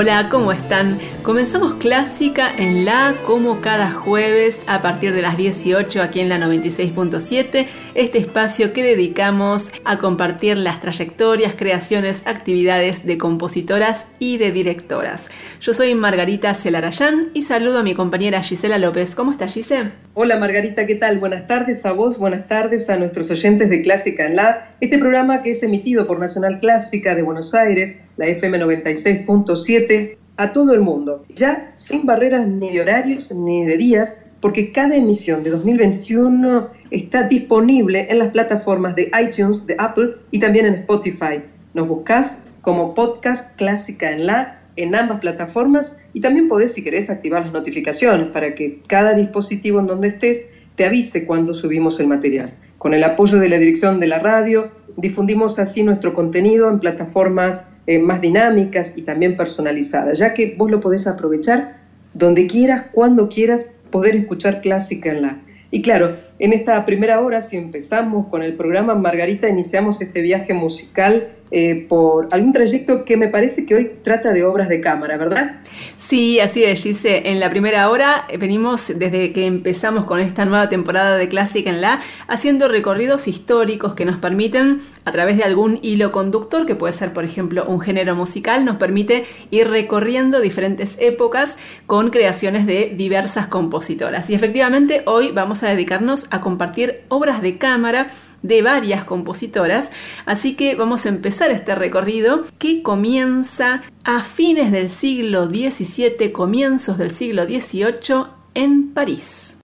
Hola, ¿cómo están? Comenzamos clásica en la como cada jueves a partir de las 18 aquí en la 96.7, este espacio que dedicamos a compartir las trayectorias, creaciones, actividades de compositoras y de directoras. Yo soy Margarita Celarayán y saludo a mi compañera Gisela López. ¿Cómo está Gisela? Hola Margarita, ¿qué tal? Buenas tardes a vos, buenas tardes a nuestros oyentes de Clásica en la, este programa que es emitido por Nacional Clásica de Buenos Aires, la FM 96.7 a todo el mundo, ya sin barreras ni de horarios ni de días, porque cada emisión de 2021 está disponible en las plataformas de iTunes, de Apple y también en Spotify. Nos buscas como podcast Clásica en la en ambas plataformas y también podés, si querés, activar las notificaciones para que cada dispositivo en donde estés te avise cuando subimos el material. Con el apoyo de la dirección de la radio, difundimos así nuestro contenido en plataformas eh, más dinámicas y también personalizadas, ya que vos lo podés aprovechar donde quieras, cuando quieras, poder escuchar clásica en la. Y claro, en esta primera hora, si empezamos con el programa Margarita, iniciamos este viaje musical eh, por algún trayecto que me parece que hoy trata de obras de cámara, ¿verdad? Sí, así es, Gise. En la primera hora eh, venimos desde que empezamos con esta nueva temporada de Clásica en la, haciendo recorridos históricos que nos permiten, a través de algún hilo conductor, que puede ser, por ejemplo, un género musical, nos permite ir recorriendo diferentes épocas con creaciones de diversas compositoras. Y efectivamente, hoy vamos a dedicarnos a compartir obras de cámara de varias compositoras, así que vamos a empezar este recorrido que comienza a fines del siglo XVII, comienzos del siglo XVIII en París.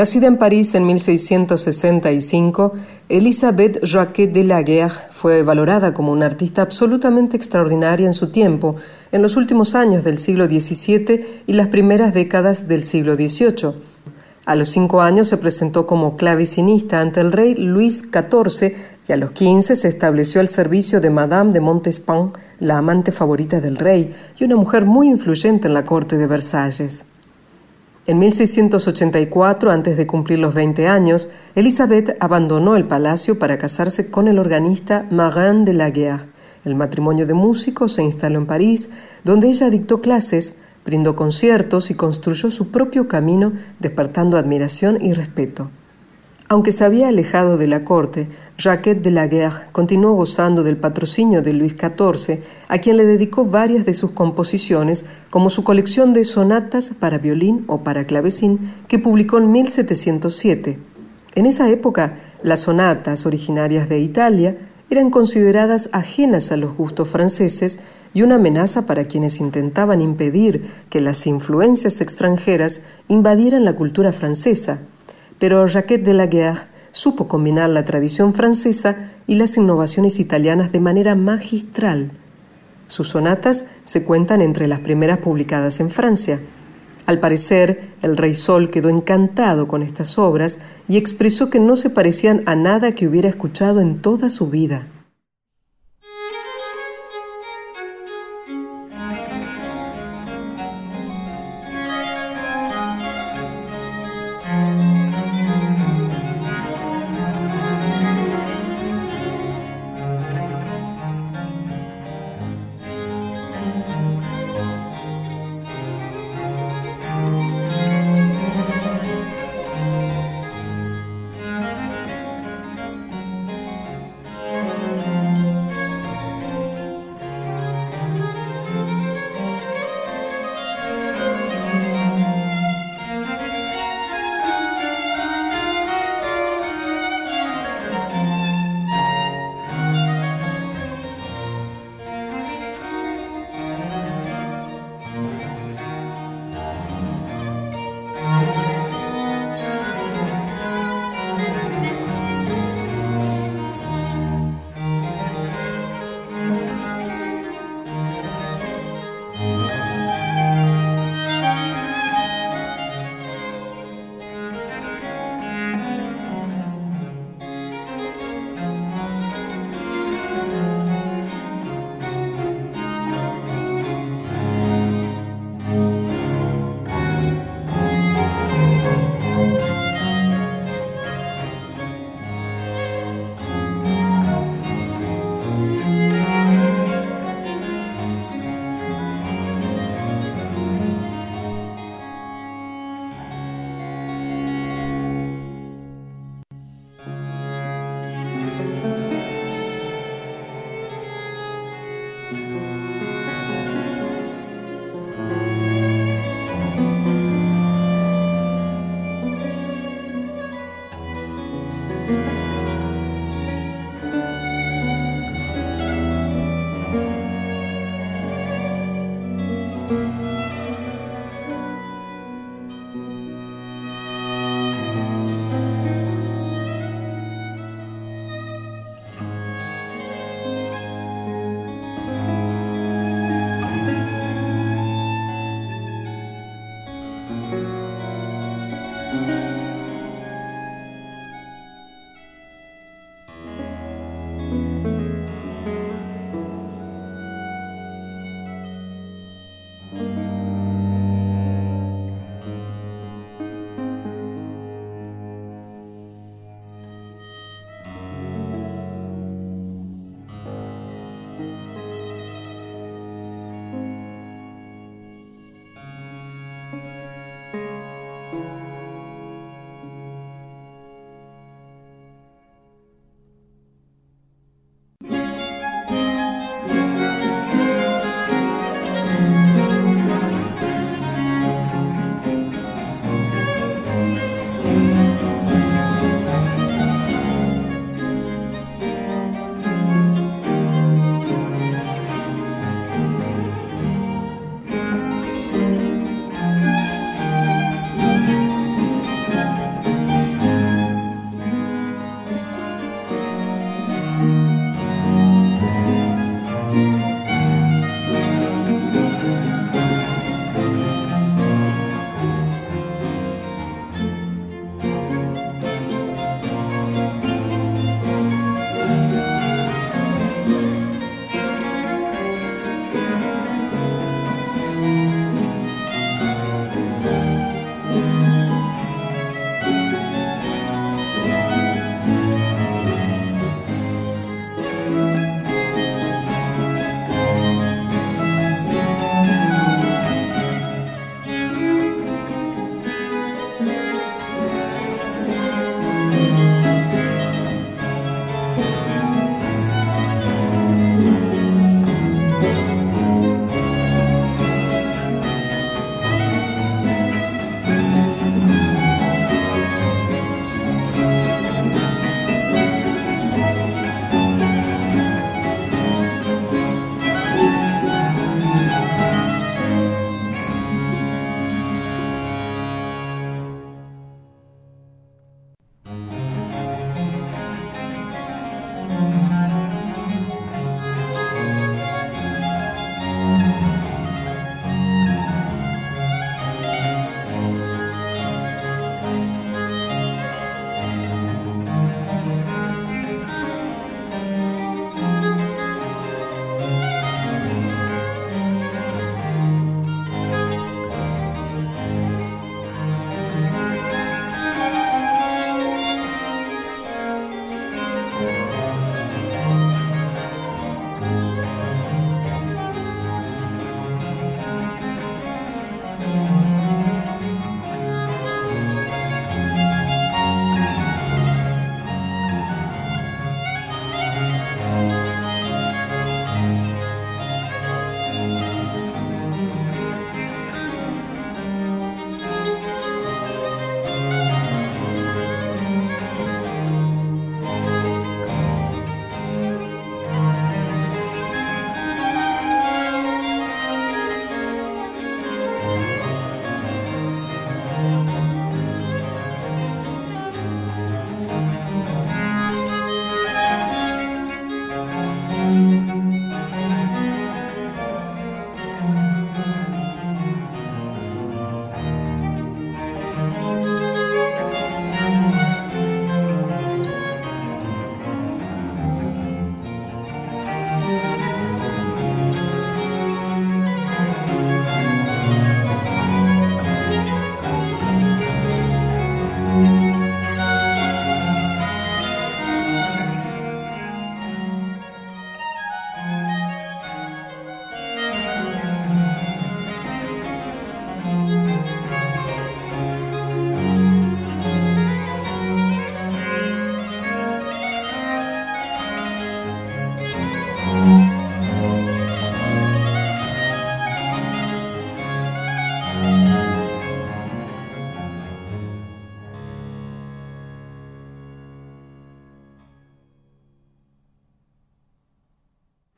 Nacida en París en 1665, Elisabeth Jacquet de Laguerre fue valorada como una artista absolutamente extraordinaria en su tiempo, en los últimos años del siglo XVII y las primeras décadas del siglo XVIII. A los cinco años se presentó como clavecinista ante el rey Luis XIV y a los quince se estableció al servicio de Madame de Montespan, la amante favorita del rey y una mujer muy influyente en la corte de Versalles. En 1684, antes de cumplir los 20 años, Elizabeth abandonó el palacio para casarse con el organista Marin de la Guerre. El matrimonio de músicos se instaló en París, donde ella dictó clases, brindó conciertos y construyó su propio camino, despertando admiración y respeto. Aunque se había alejado de la corte, Jacquet de la Guerre continuó gozando del patrocinio de Luis XIV, a quien le dedicó varias de sus composiciones, como su colección de sonatas para violín o para clavecín, que publicó en 1707. En esa época, las sonatas originarias de Italia eran consideradas ajenas a los gustos franceses y una amenaza para quienes intentaban impedir que las influencias extranjeras invadieran la cultura francesa. Pero Jacquet de la Guerre supo combinar la tradición francesa y las innovaciones italianas de manera magistral. Sus sonatas se cuentan entre las primeras publicadas en Francia. Al parecer, el rey Sol quedó encantado con estas obras y expresó que no se parecían a nada que hubiera escuchado en toda su vida.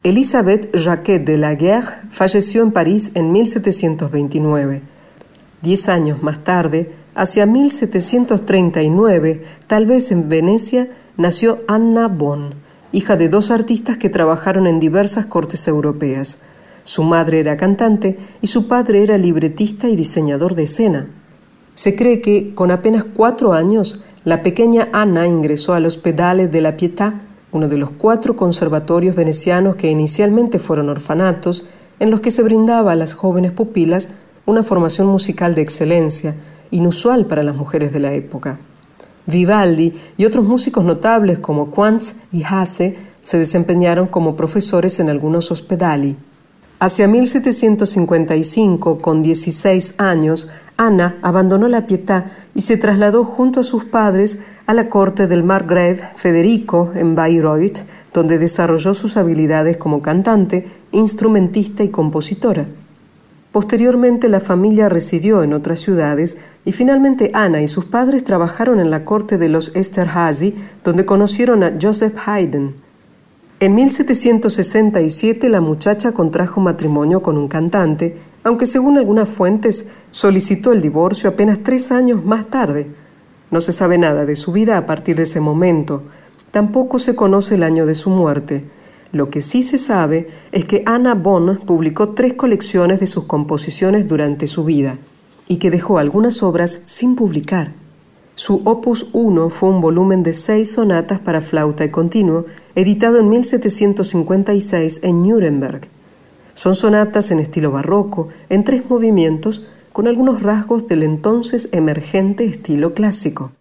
Elisabeth Jacquet de la Guerre falleció en París en 1729. Diez años más tarde, hacia 1739, tal vez en Venecia, nació Anna Bonn, hija de dos artistas que trabajaron en diversas cortes europeas. Su madre era cantante y su padre era libretista y diseñador de escena. Se cree que, con apenas cuatro años, la pequeña Anna ingresó al Hospedale de la Pietà uno de los cuatro conservatorios venecianos que inicialmente fueron orfanatos, en los que se brindaba a las jóvenes pupilas una formación musical de excelencia, inusual para las mujeres de la época. Vivaldi y otros músicos notables como Quantz y Hasse se desempeñaron como profesores en algunos hospedali. Hacia 1755, con 16 años, Ana abandonó la Pietà y se trasladó junto a sus padres a la corte del margrave Federico en Bayreuth, donde desarrolló sus habilidades como cantante, instrumentista y compositora. Posteriormente la familia residió en otras ciudades y finalmente Ana y sus padres trabajaron en la corte de los Esterhazy, donde conocieron a Joseph Haydn. En 1767 la muchacha contrajo matrimonio con un cantante, aunque según algunas fuentes solicitó el divorcio apenas tres años más tarde. No se sabe nada de su vida a partir de ese momento. Tampoco se conoce el año de su muerte. Lo que sí se sabe es que Anna Bonn publicó tres colecciones de sus composiciones durante su vida y que dejó algunas obras sin publicar. Su opus 1 fue un volumen de seis sonatas para flauta y continuo editado en 1756 en Nuremberg. Son sonatas en estilo barroco, en tres movimientos, con algunos rasgos del entonces emergente estilo clásico.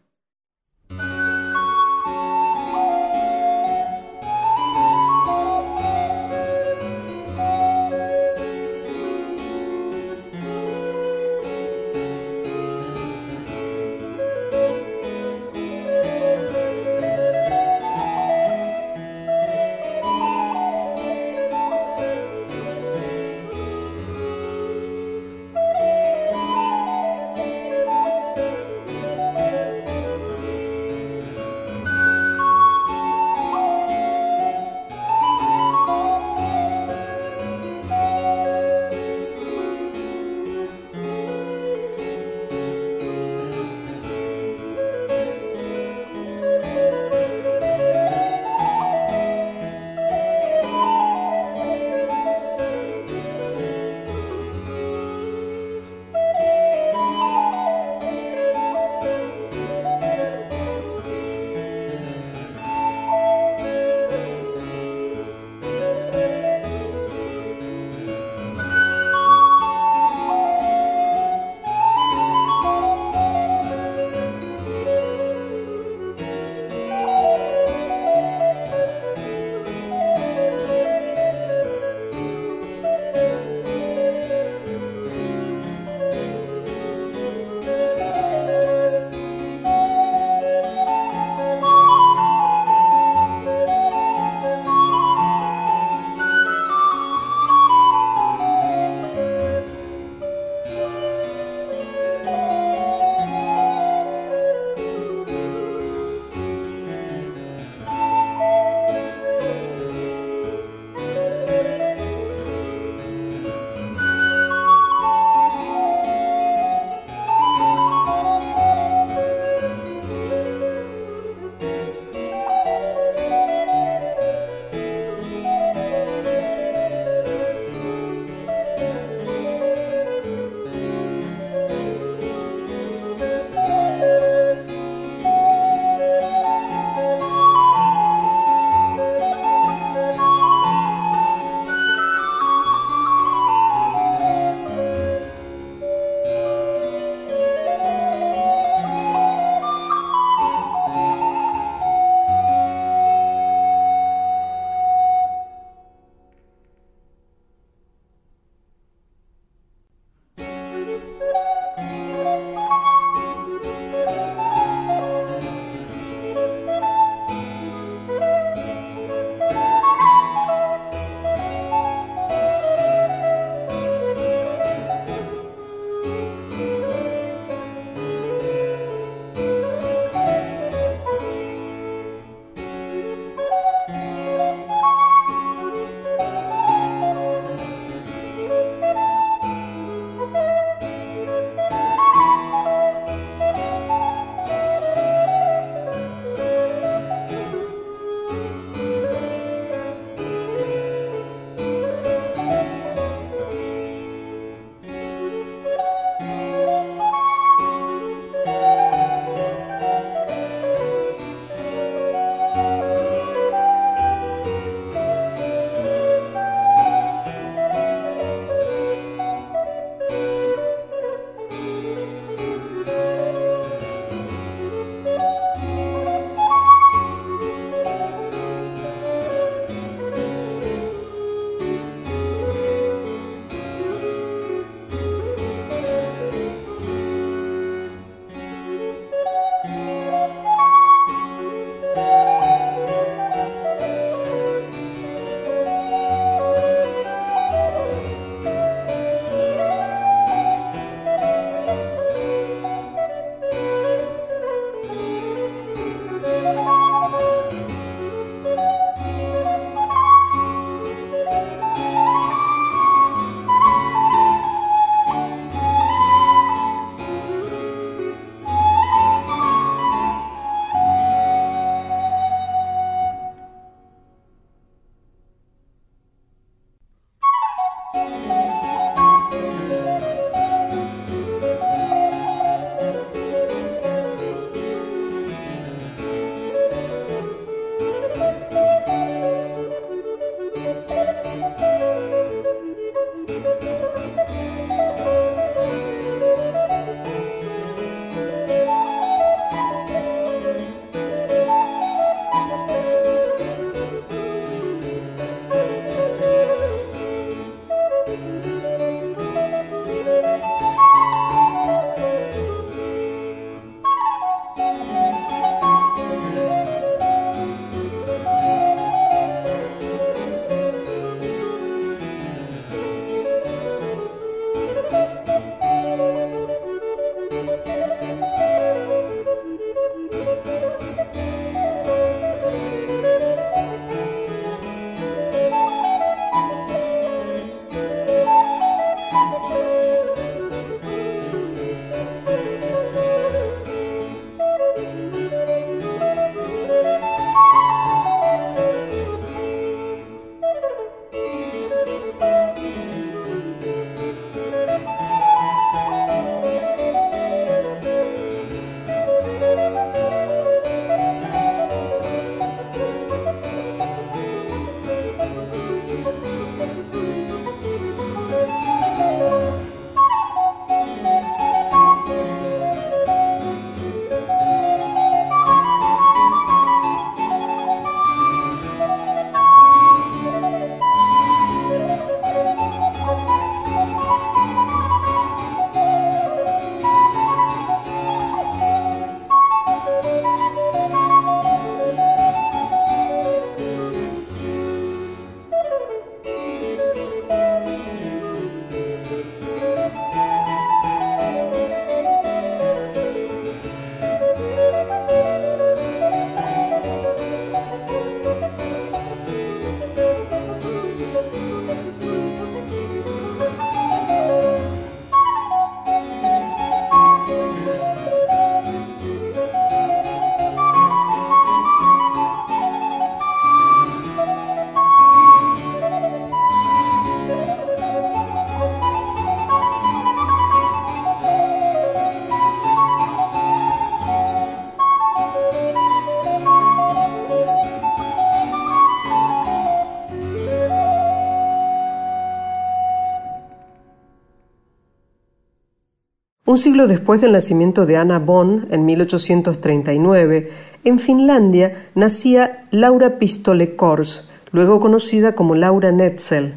Un siglo después del nacimiento de Anna Bonn, en 1839, en Finlandia nacía Laura Pistole Kors, luego conocida como Laura Netzel.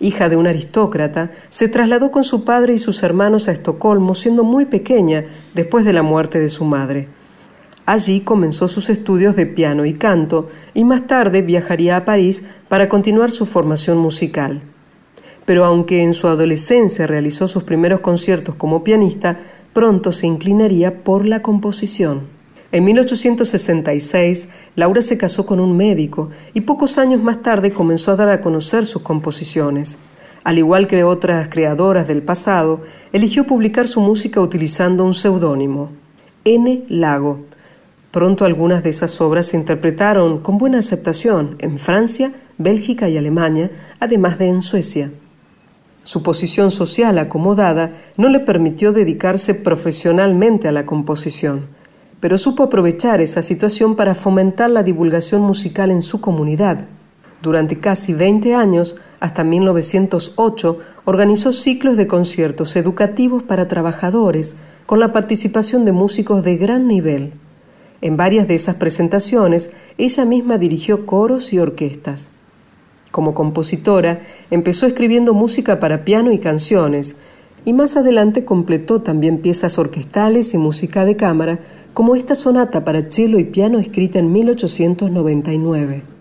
Hija de un aristócrata, se trasladó con su padre y sus hermanos a Estocolmo siendo muy pequeña después de la muerte de su madre. Allí comenzó sus estudios de piano y canto y más tarde viajaría a París para continuar su formación musical. Pero aunque en su adolescencia realizó sus primeros conciertos como pianista, pronto se inclinaría por la composición. En 1866, Laura se casó con un médico y pocos años más tarde comenzó a dar a conocer sus composiciones. Al igual que otras creadoras del pasado, eligió publicar su música utilizando un seudónimo, N. Lago. Pronto algunas de esas obras se interpretaron con buena aceptación en Francia, Bélgica y Alemania, además de en Suecia. Su posición social acomodada no le permitió dedicarse profesionalmente a la composición pero supo aprovechar esa situación para fomentar la divulgación musical en su comunidad. Durante casi 20 años, hasta 1908, organizó ciclos de conciertos educativos para trabajadores con la participación de músicos de gran nivel. En varias de esas presentaciones, ella misma dirigió coros y orquestas. Como compositora, empezó escribiendo música para piano y canciones, y más adelante completó también piezas orquestales y música de cámara como esta sonata para cello y piano escrita en 1899.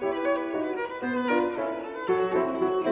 Thank you.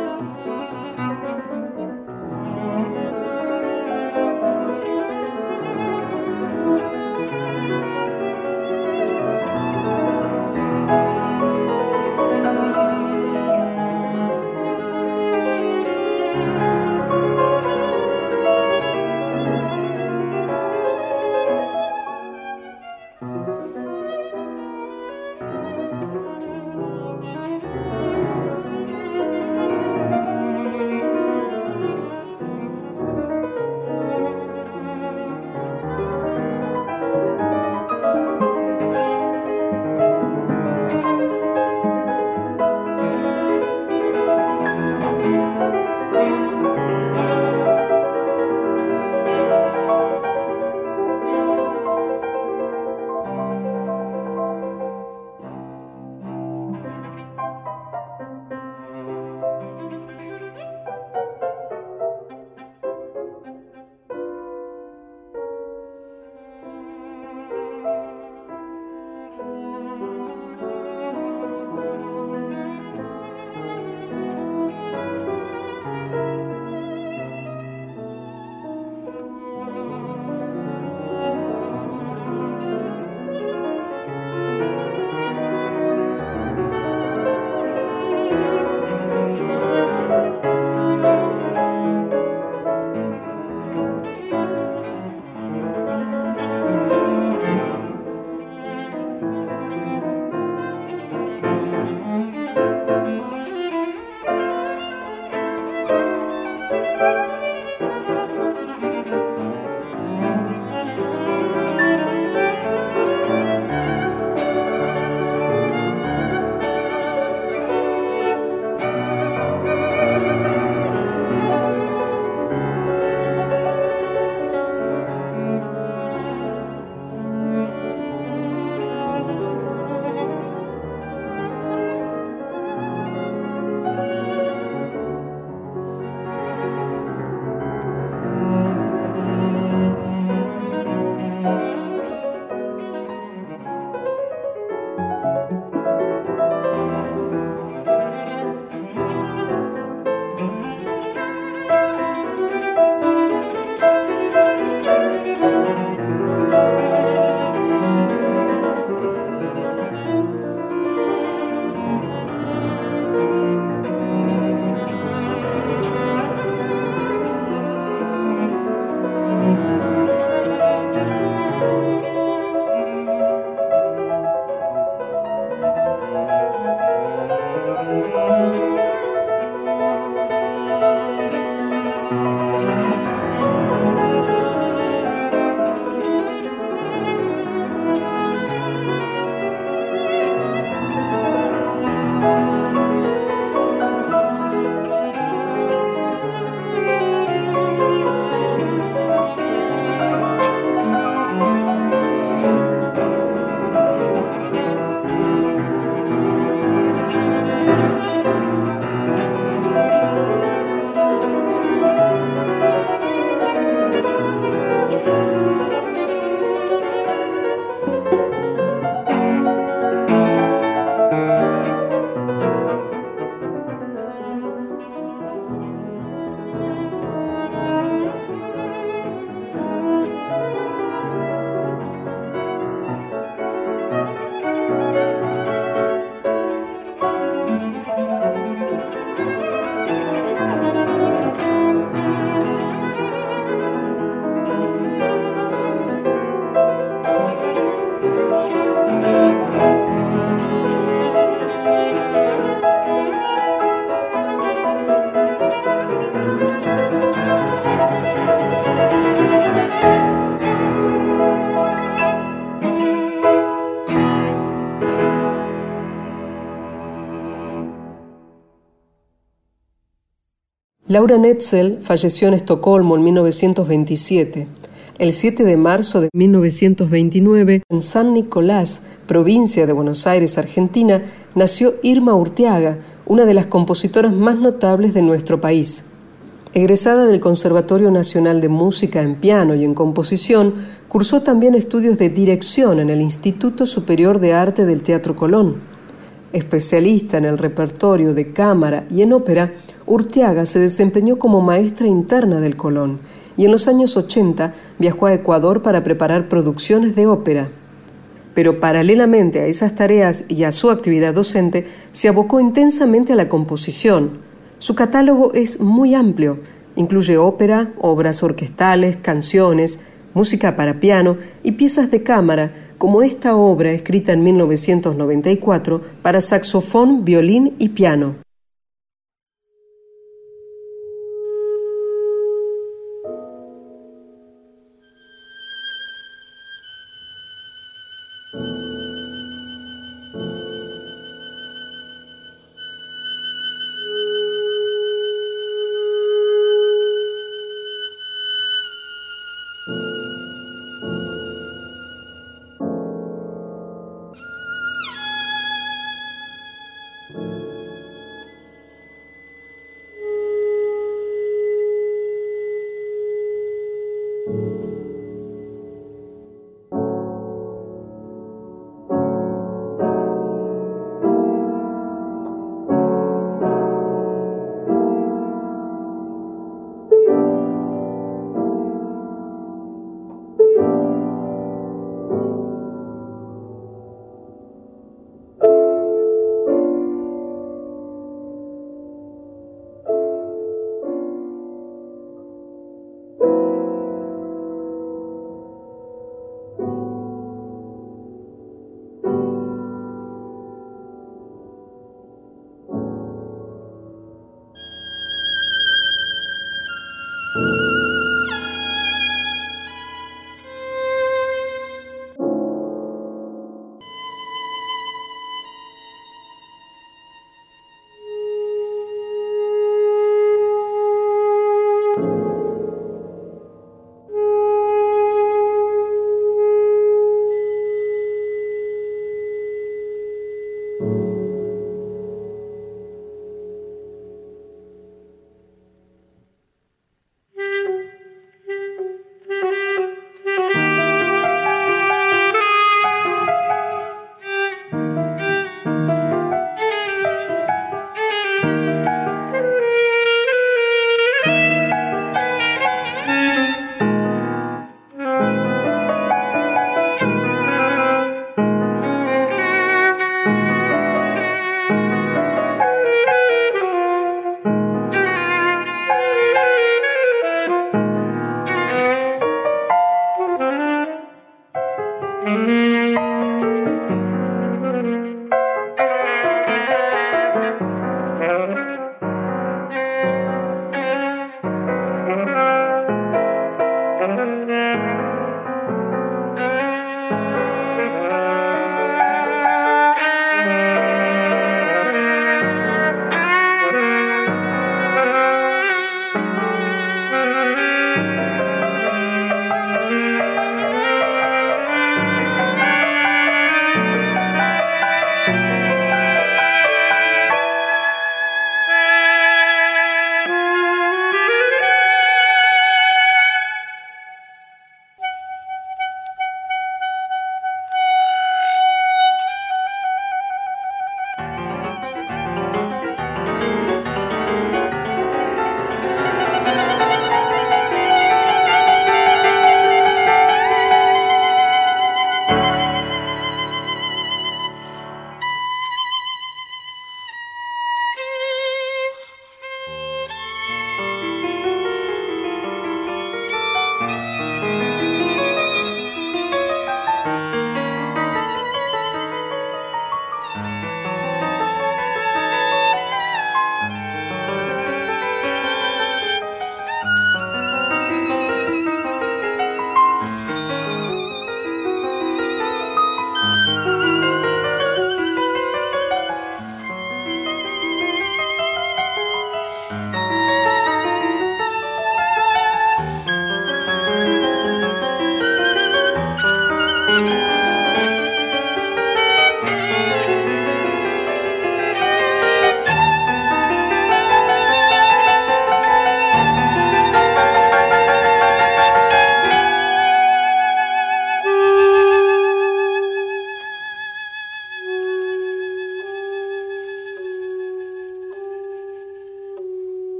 Laura Netzel falleció en Estocolmo en 1927. El 7 de marzo de 1929, en San Nicolás, provincia de Buenos Aires, Argentina, nació Irma Urteaga, una de las compositoras más notables de nuestro país. Egresada del Conservatorio Nacional de Música en Piano y en Composición, cursó también estudios de dirección en el Instituto Superior de Arte del Teatro Colón. Especialista en el repertorio de cámara y en ópera, Urteaga se desempeñó como maestra interna del Colón y en los años 80 viajó a Ecuador para preparar producciones de ópera. Pero paralelamente a esas tareas y a su actividad docente, se abocó intensamente a la composición. Su catálogo es muy amplio, incluye ópera, obras orquestales, canciones, música para piano y piezas de cámara, como esta obra escrita en 1994 para saxofón, violín y piano.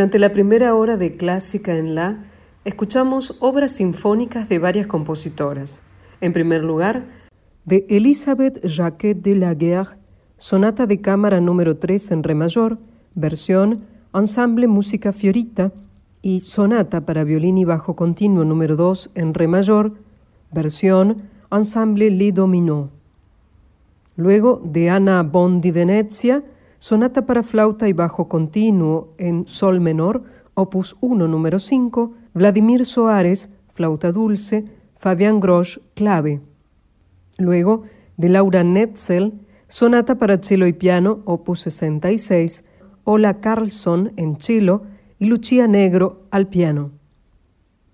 Durante la primera hora de Clásica en La, escuchamos obras sinfónicas de varias compositoras. En primer lugar, de Elisabeth Jacquet de la Guerre, Sonata de Cámara número 3 en Re mayor, versión Ensemble Música Fiorita, y Sonata para violín y bajo continuo número 2 en Re mayor, versión Ensemble Le Domino. Luego de Ana Bon di Venezia, Sonata para flauta y bajo continuo en Sol menor, opus 1 número 5, Vladimir Soares, flauta dulce, Fabián Grosch, clave. Luego de Laura Netzel, Sonata para cello y piano, opus 66, Ola Carlson en cello y Lucia Negro al piano.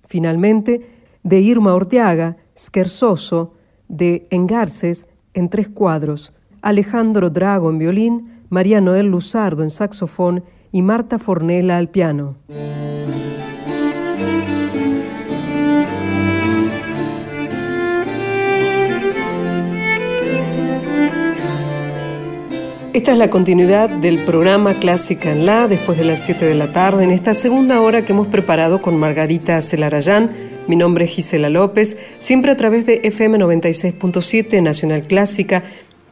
Finalmente, de Irma Orteaga, Scherzoso, de Engarces en tres cuadros, Alejandro Drago en violín, María Noel Luzardo en saxofón y Marta Fornella al piano. Esta es la continuidad del programa Clásica en La, después de las 7 de la tarde, en esta segunda hora que hemos preparado con Margarita Celarayán. Mi nombre es Gisela López, siempre a través de FM 96.7 Nacional Clásica,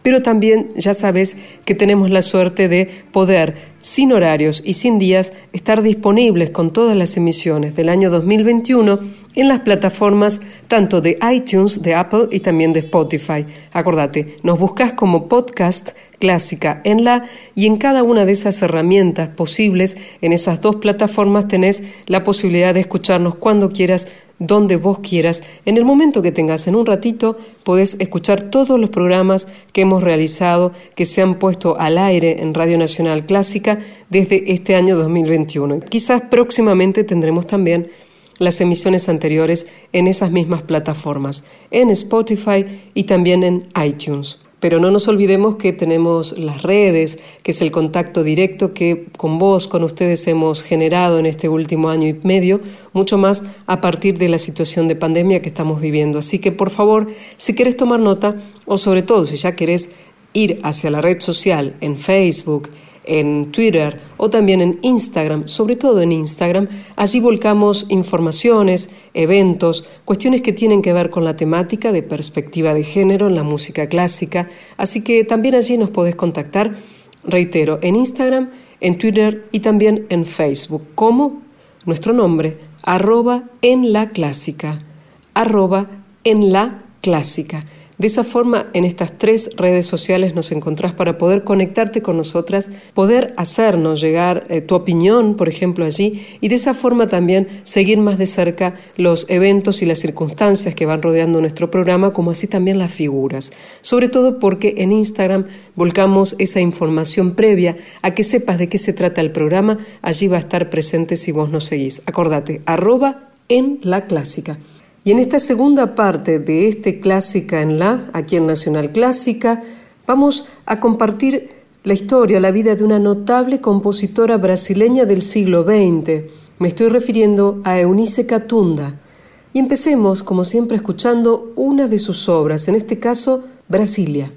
pero también ya sabes que tenemos la suerte de poder, sin horarios y sin días, estar disponibles con todas las emisiones del año 2021 en las plataformas tanto de iTunes, de Apple y también de Spotify. Acordate, nos buscas como podcast clásica en la y en cada una de esas herramientas posibles en esas dos plataformas tenés la posibilidad de escucharnos cuando quieras donde vos quieras en el momento que tengas en un ratito podés escuchar todos los programas que hemos realizado que se han puesto al aire en Radio Nacional Clásica desde este año 2021 quizás próximamente tendremos también las emisiones anteriores en esas mismas plataformas, en Spotify y también en iTunes. Pero no nos olvidemos que tenemos las redes, que es el contacto directo que con vos, con ustedes hemos generado en este último año y medio, mucho más a partir de la situación de pandemia que estamos viviendo. Así que por favor, si querés tomar nota, o sobre todo si ya querés ir hacia la red social en Facebook, en Twitter o también en Instagram, sobre todo en Instagram. Allí volcamos informaciones, eventos, cuestiones que tienen que ver con la temática de perspectiva de género en la música clásica. Así que también allí nos podés contactar, reitero, en Instagram, en Twitter y también en Facebook, como nuestro nombre, arroba en la clásica, arroba en la clásica. De esa forma, en estas tres redes sociales nos encontrás para poder conectarte con nosotras, poder hacernos llegar eh, tu opinión, por ejemplo, allí, y de esa forma también seguir más de cerca los eventos y las circunstancias que van rodeando nuestro programa, como así también las figuras. Sobre todo porque en Instagram volcamos esa información previa a que sepas de qué se trata el programa, allí va a estar presente si vos nos seguís. Acordate, arroba en la clásica. Y en esta segunda parte de este Clásica en la, aquí en Nacional Clásica, vamos a compartir la historia, la vida de una notable compositora brasileña del siglo XX. Me estoy refiriendo a Eunice Catunda. Y empecemos, como siempre, escuchando una de sus obras, en este caso, Brasilia.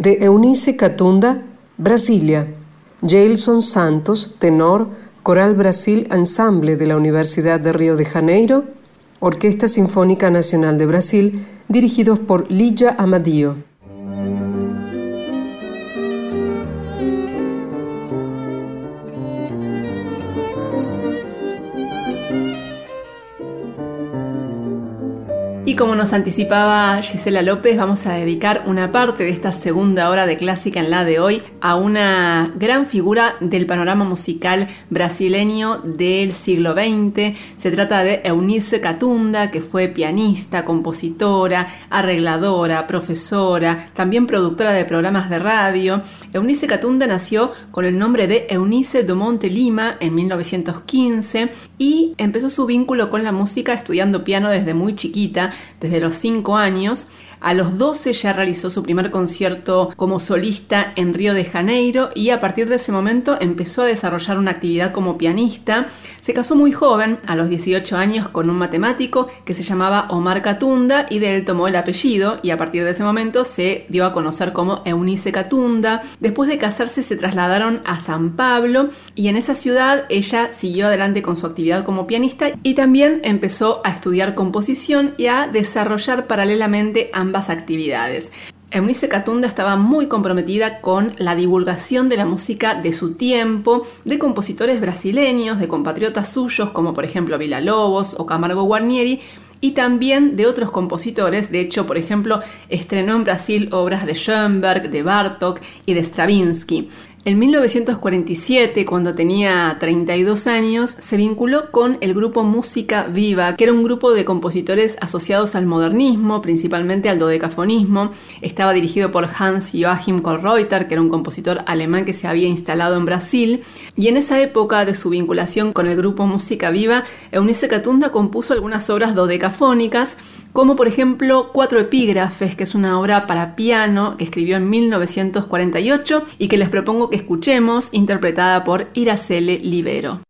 De Eunice Catunda, Brasilia. Jailson Santos, tenor, Coral Brasil Ensemble de la Universidad de Río de Janeiro, Orquesta Sinfónica Nacional de Brasil, dirigidos por Lilla Amadio. Como nos anticipaba Gisela López, vamos a dedicar una parte de esta segunda hora de clásica en la de hoy a una gran figura del panorama musical brasileño del siglo XX. Se trata de Eunice Catunda, que fue pianista, compositora, arregladora, profesora, también productora de programas de radio. Eunice Catunda nació con el nombre de Eunice de Monte Lima en 1915 y empezó su vínculo con la música estudiando piano desde muy chiquita desde los 5 años a los 12 ya realizó su primer concierto como solista en Río de Janeiro y a partir de ese momento empezó a desarrollar una actividad como pianista. Se casó muy joven, a los 18 años, con un matemático que se llamaba Omar Catunda y de él tomó el apellido y a partir de ese momento se dio a conocer como Eunice Catunda. Después de casarse se trasladaron a San Pablo y en esa ciudad ella siguió adelante con su actividad como pianista y también empezó a estudiar composición y a desarrollar paralelamente ambas actividades. Eunice Catunda estaba muy comprometida con la divulgación de la música de su tiempo, de compositores brasileños, de compatriotas suyos como por ejemplo Vila Lobos o Camargo Guarnieri, y también de otros compositores. De hecho, por ejemplo, estrenó en Brasil obras de Schoenberg, de Bartok y de Stravinsky. En 1947, cuando tenía 32 años, se vinculó con el grupo Música Viva, que era un grupo de compositores asociados al modernismo, principalmente al dodecafonismo. Estaba dirigido por Hans Joachim Kollreuter, que era un compositor alemán que se había instalado en Brasil. Y en esa época de su vinculación con el grupo Música Viva, Eunice Catunda compuso algunas obras dodecafónicas, como por ejemplo Cuatro Epígrafes, que es una obra para piano que escribió en 1948 y que les propongo que escuchemos, interpretada por Iracele Libero.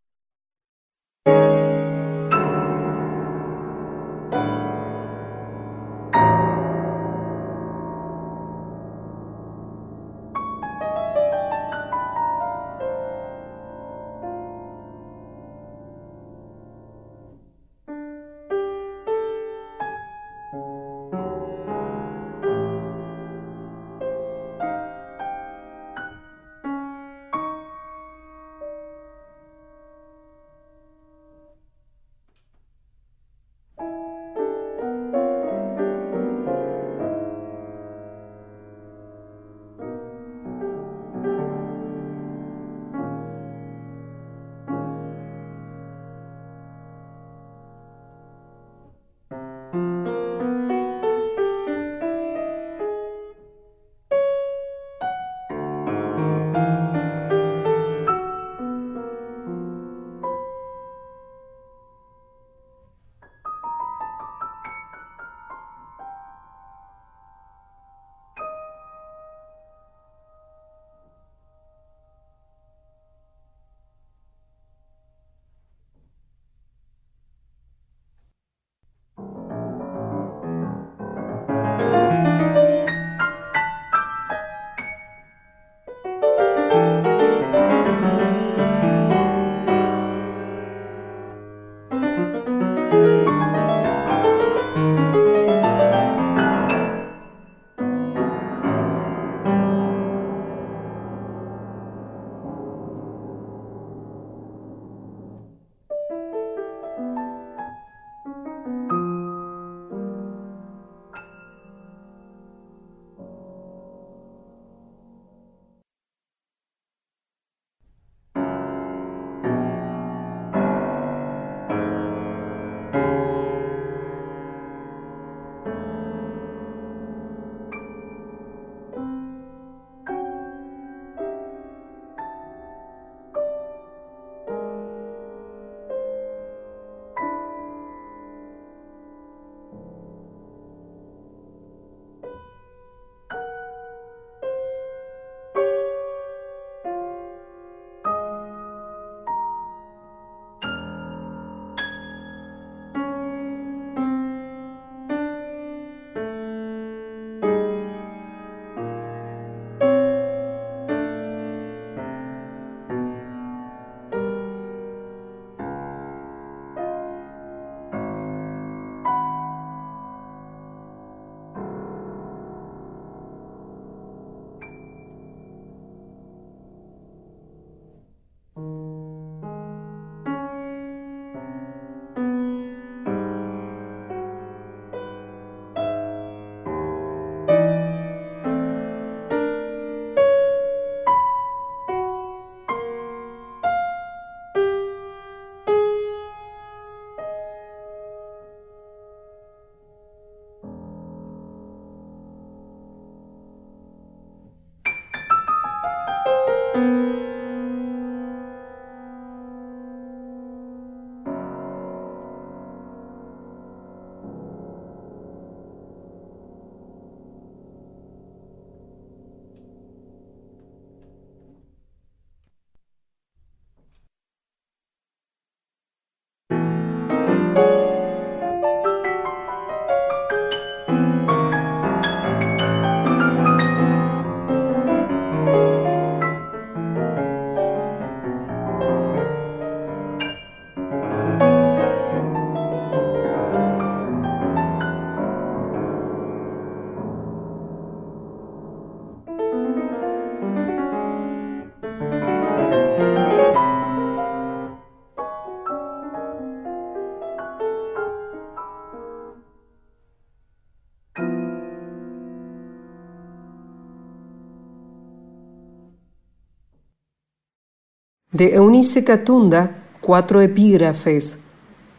De Eunice Catunda, cuatro epígrafes.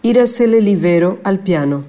Iracele Livero al piano.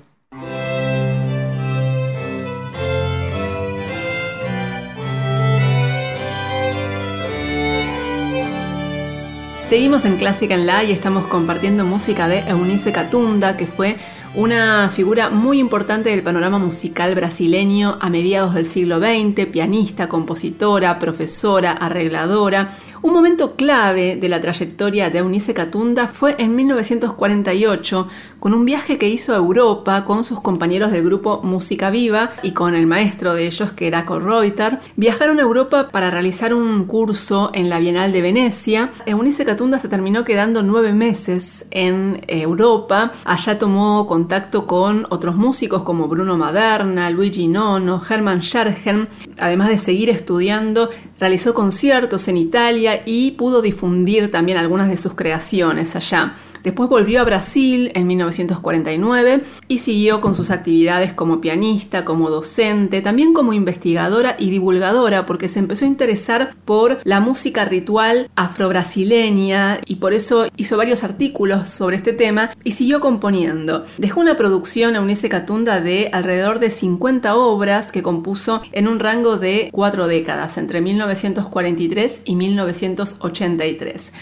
Seguimos en Clásica en La y estamos compartiendo música de Eunice Catunda, que fue una figura muy importante del panorama musical brasileño a mediados del siglo XX, pianista, compositora, profesora, arregladora. Un momento clave de la trayectoria de Eunice Catunda fue en 1948, con un viaje que hizo a Europa con sus compañeros del grupo Música Viva y con el maestro de ellos, que era Reuter. Viajaron a Europa para realizar un curso en la Bienal de Venecia. Eunice Catunda se terminó quedando nueve meses en Europa. Allá tomó contacto con otros músicos como Bruno Maderna, Luigi Nono, Hermann Schergen. Además de seguir estudiando, realizó conciertos en Italia y pudo difundir también algunas de sus creaciones allá. Después volvió a Brasil en 1949 y siguió con sus actividades como pianista, como docente, también como investigadora y divulgadora, porque se empezó a interesar por la música ritual afrobrasileña y por eso hizo varios artículos sobre este tema y siguió componiendo. Dejó una producción a Unice Catunda de alrededor de 50 obras que compuso en un rango de cuatro décadas, entre 1943 y 1983.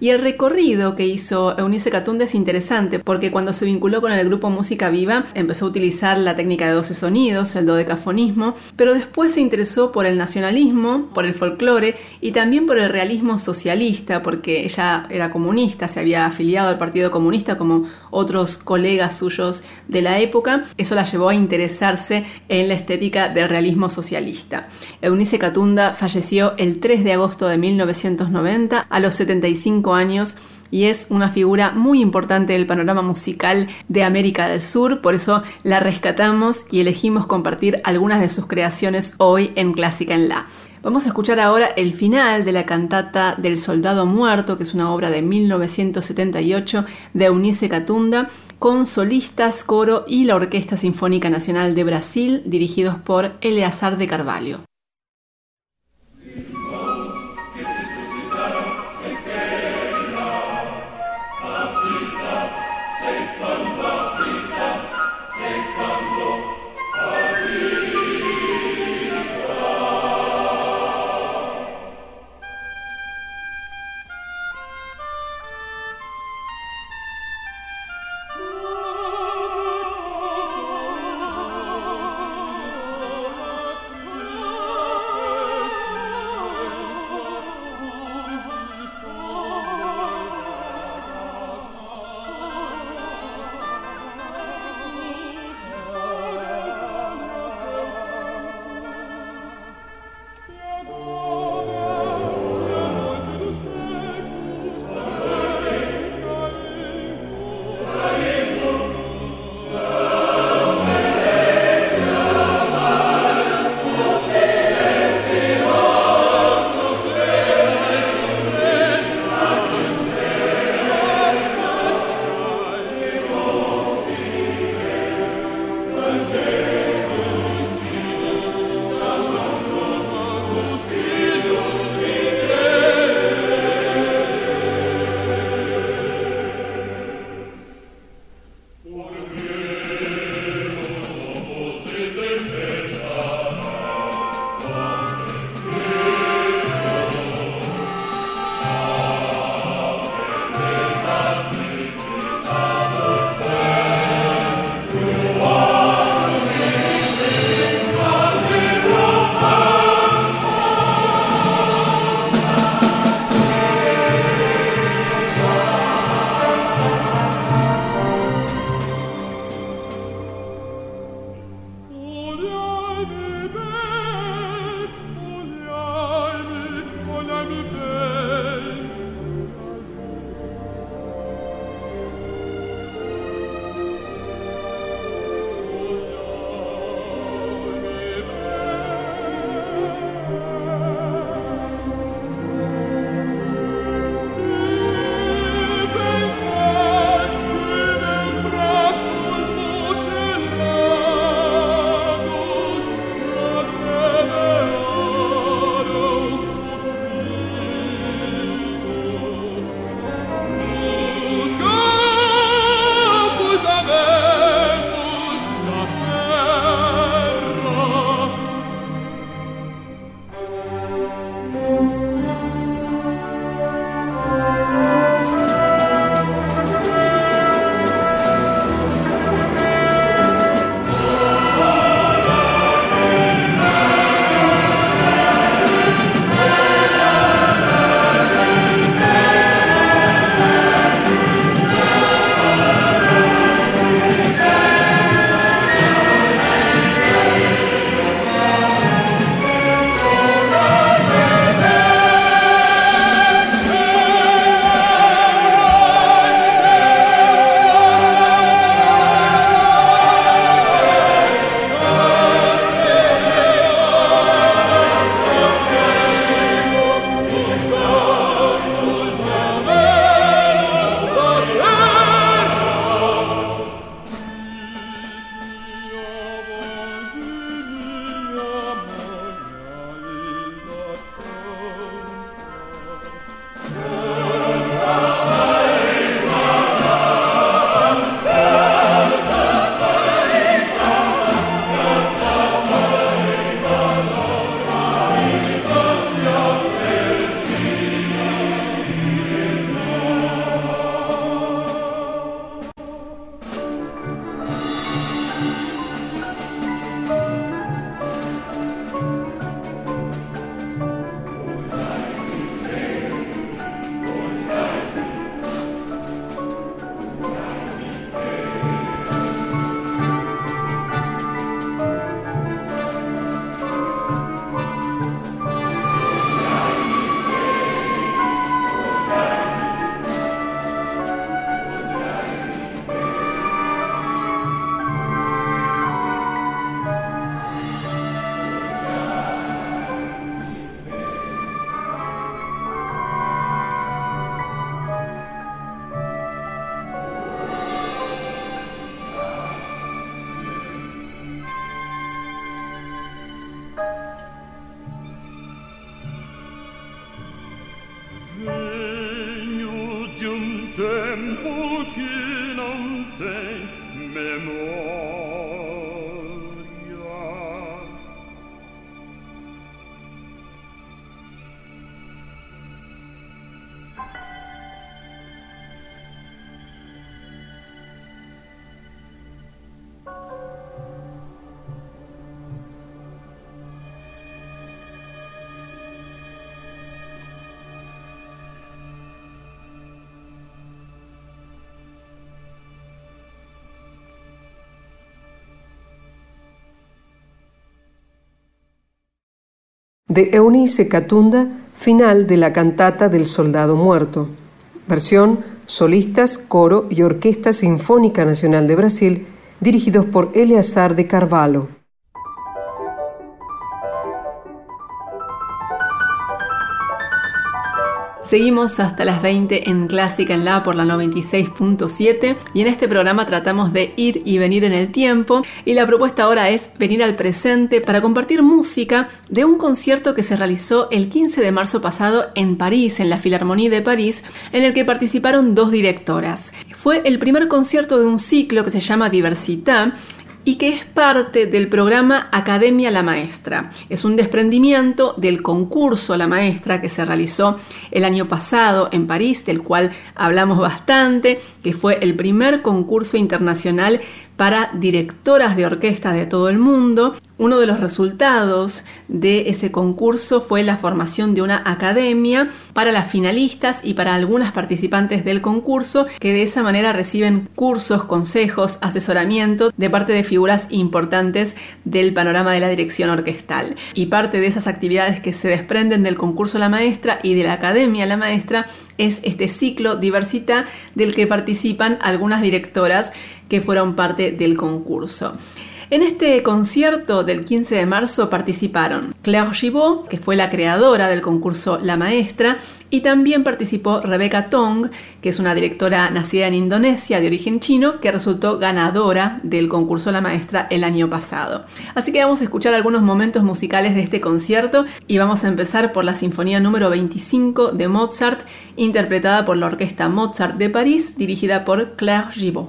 Y el recorrido que hizo Eunice Catunda es interesante porque cuando se vinculó con el grupo Música Viva empezó a utilizar la técnica de 12 sonidos, el dodecafonismo, pero después se interesó por el nacionalismo, por el folclore y también por el realismo socialista porque ella era comunista, se había afiliado al Partido Comunista como otros colegas suyos de la época. Eso la llevó a interesarse en la estética del realismo socialista. Eunice Catunda falleció el 3 de agosto de 1990 a los 75 años y es una figura muy importante del panorama musical de América del Sur, por eso la rescatamos y elegimos compartir algunas de sus creaciones hoy en Clásica en La. Vamos a escuchar ahora el final de la cantata del Soldado Muerto, que es una obra de 1978 de Eunice Catunda, con solistas, coro y la Orquesta Sinfónica Nacional de Brasil, dirigidos por Eleazar de Carvalho. De Eunice Catunda, final de la cantata del Soldado Muerto. Versión solistas, coro y Orquesta Sinfónica Nacional de Brasil, dirigidos por Eleazar de Carvalho. Seguimos hasta las 20 en Clásica en La por la 96.7 y en este programa tratamos de ir y venir en el tiempo y la propuesta ahora es venir al presente para compartir música de un concierto que se realizó el 15 de marzo pasado en París, en la Filarmonía de París, en el que participaron dos directoras. Fue el primer concierto de un ciclo que se llama Diversità y que es parte del programa Academia La Maestra. Es un desprendimiento del concurso La Maestra que se realizó el año pasado en París, del cual hablamos bastante, que fue el primer concurso internacional para directoras de orquesta de todo el mundo. Uno de los resultados de ese concurso fue la formación de una academia para las finalistas y para algunas participantes del concurso que de esa manera reciben cursos, consejos, asesoramiento de parte de figuras importantes del panorama de la dirección orquestal. Y parte de esas actividades que se desprenden del concurso La Maestra y de la Academia La Maestra es este ciclo Diversità del que participan algunas directoras que fueron parte del concurso. En este concierto del 15 de marzo participaron Claire Gibault, que fue la creadora del concurso La Maestra, y también participó Rebecca Tong, que es una directora nacida en Indonesia de origen chino, que resultó ganadora del concurso La Maestra el año pasado. Así que vamos a escuchar algunos momentos musicales de este concierto y vamos a empezar por la Sinfonía número 25 de Mozart, interpretada por la Orquesta Mozart de París, dirigida por Claire Gibault.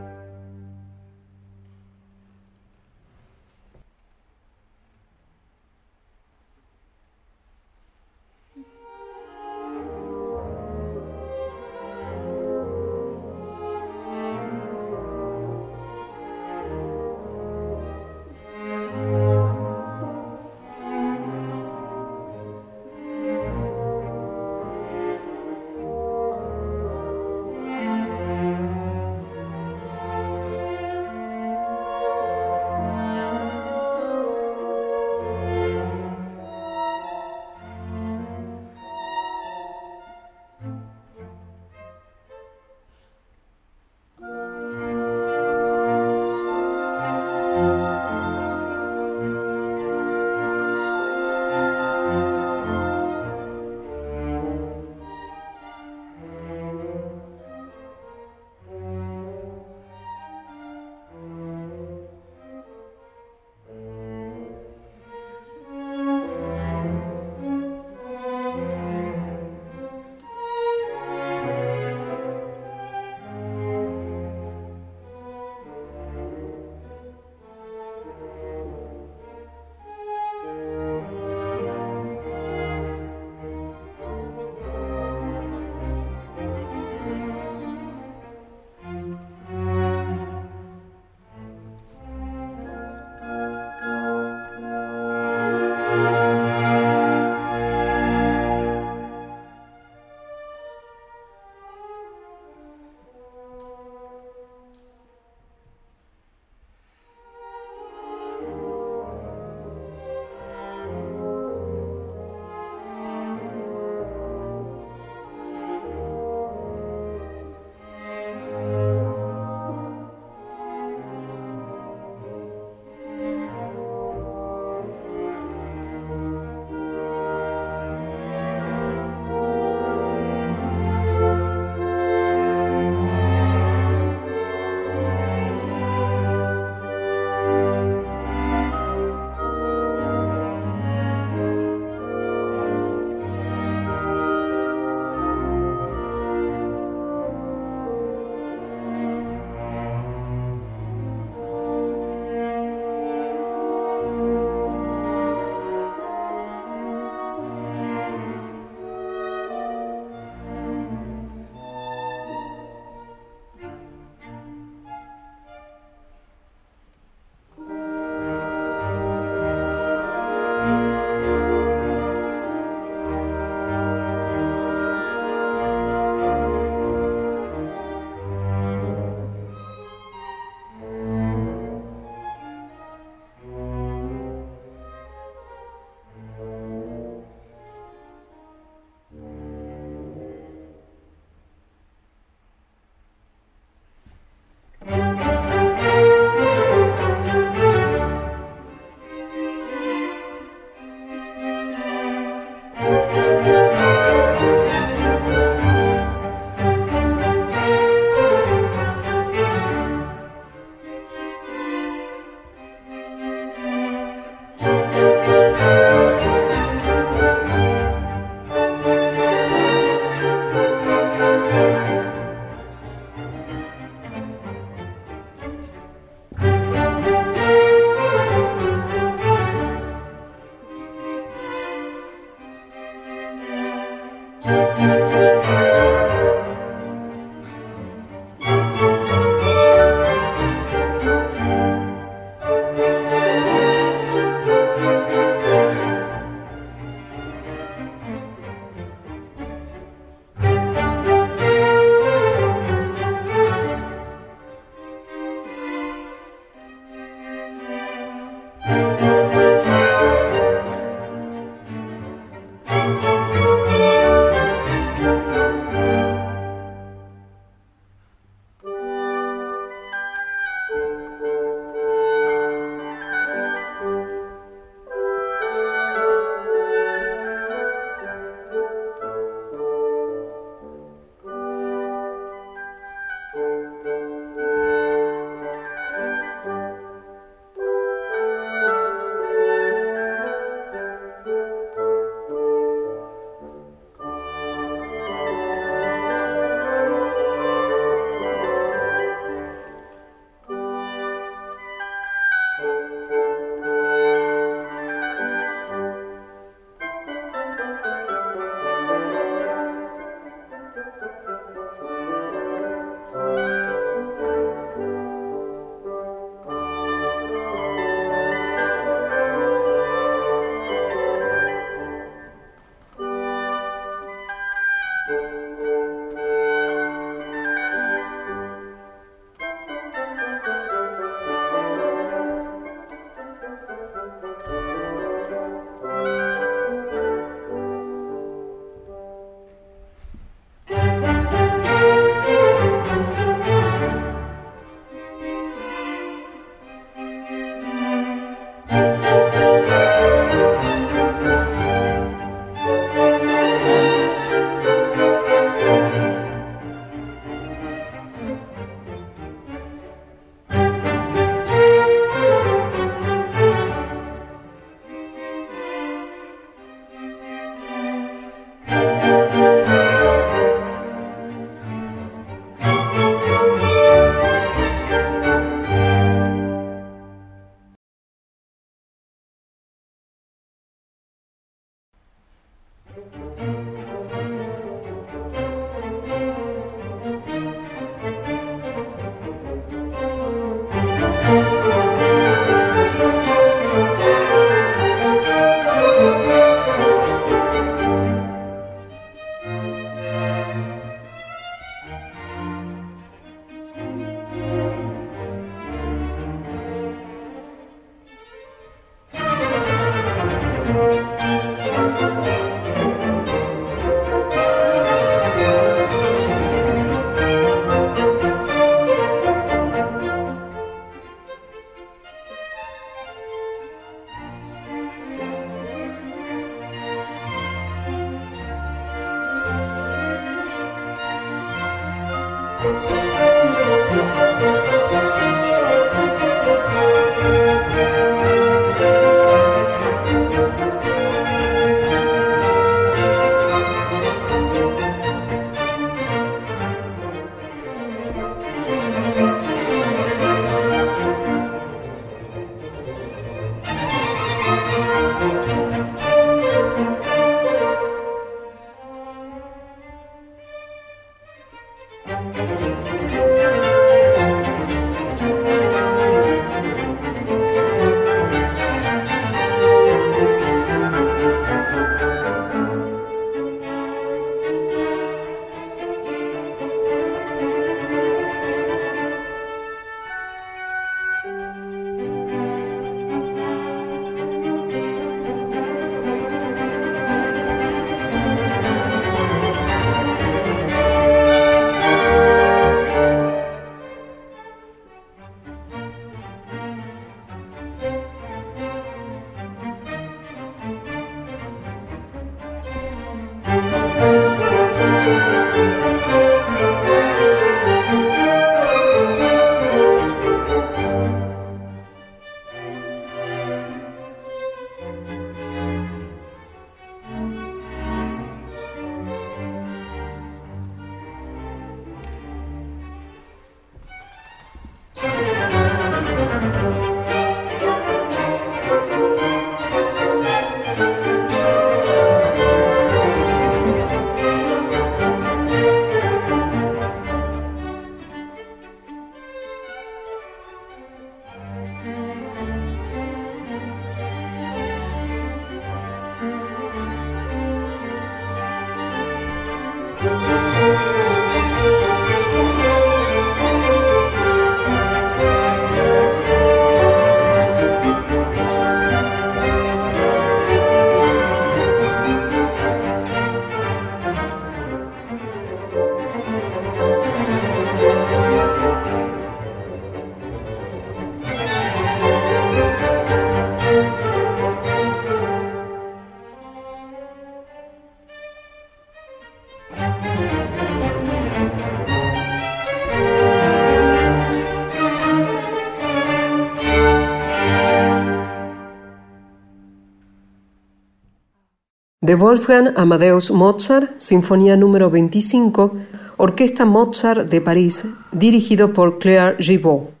De Wolfgang Amadeus Mozart, Sinfonía número 25, Orquesta Mozart de París, dirigido por Claire Gibault.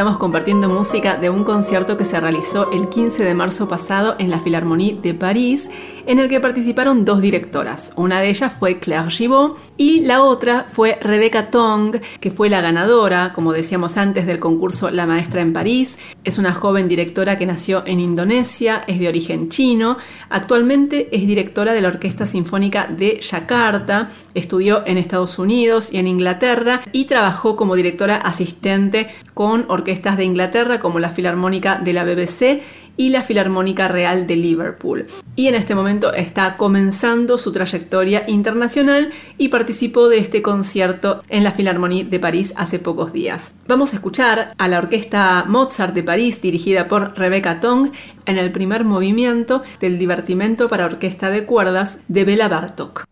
Estamos compartiendo música de un concierto que se realizó el 15 de marzo pasado en la Philharmonie de París, en el que participaron dos directoras. Una de ellas fue Claire Gibault y la otra fue Rebecca Tong, que fue la ganadora, como decíamos antes, del concurso La Maestra en París. Es una joven directora que nació en Indonesia, es de origen chino. Actualmente es directora de la Orquesta Sinfónica de Yakarta, estudió en Estados Unidos y en Inglaterra y trabajó como directora asistente con orquestas de Inglaterra como la Filarmónica de la BBC y la Filarmónica Real de Liverpool. Y en este momento está comenzando su trayectoria internacional y participó de este concierto en la Filarmonie de París hace pocos días. Vamos a escuchar a la orquesta Mozart de París dirigida por Rebecca Tong en el primer movimiento del divertimento para orquesta de cuerdas de Bela Bartok.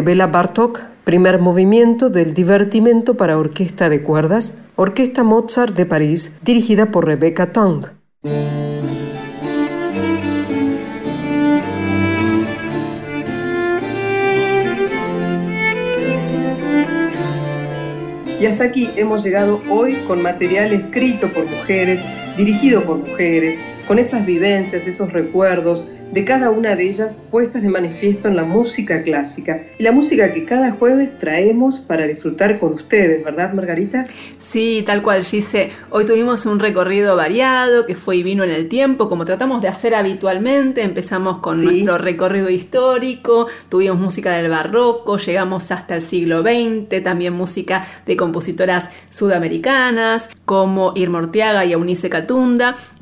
De Bela Bartok, primer movimiento del Divertimento para Orquesta de Cuerdas, Orquesta Mozart de París, dirigida por Rebecca Tong. Y hasta aquí hemos llegado hoy con material escrito por mujeres, dirigido por mujeres, con esas vivencias, esos recuerdos de cada una de ellas puestas de manifiesto en la música clásica y la música que cada jueves traemos para disfrutar con ustedes, ¿verdad Margarita? Sí, tal cual, Gise. Hoy tuvimos un recorrido variado que fue y vino en el tiempo, como tratamos de hacer habitualmente. Empezamos con nuestro recorrido histórico, tuvimos música del barroco, llegamos hasta el siglo XX, también música de compositoras sudamericanas como Irma Orteaga y Eunice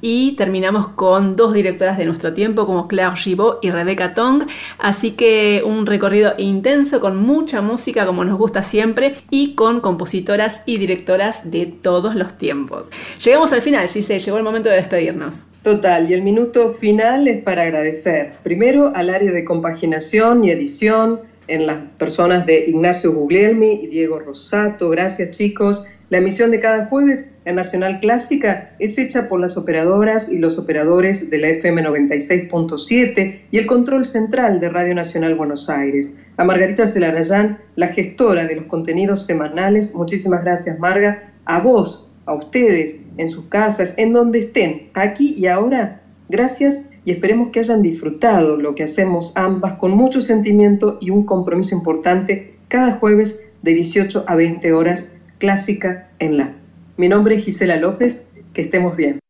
Y terminamos con dos directoras de nuestro tiempo como Claire Gibault y Rebecca Tong. Así que un recorrido intenso con mucha música como nos gusta siempre y con compositoras y directoras de todos los tiempos. Llegamos al final, Gise, llegó el momento de despedirnos. Total, y el minuto final es para agradecer primero al área de compaginación y edición en las personas de Ignacio Guglielmi y Diego Rosato. Gracias chicos. La emisión de cada jueves en Nacional Clásica es hecha por las operadoras y los operadores de la FM 96.7 y el control central de Radio Nacional Buenos Aires. A Margarita Celarayán, la gestora de los contenidos semanales, muchísimas gracias Marga. A vos, a ustedes, en sus casas, en donde estén, aquí y ahora, gracias y esperemos que hayan disfrutado lo que hacemos ambas con mucho sentimiento y un compromiso importante cada jueves de 18 a 20 horas clásica en la. Mi nombre es Gisela López, que estemos bien.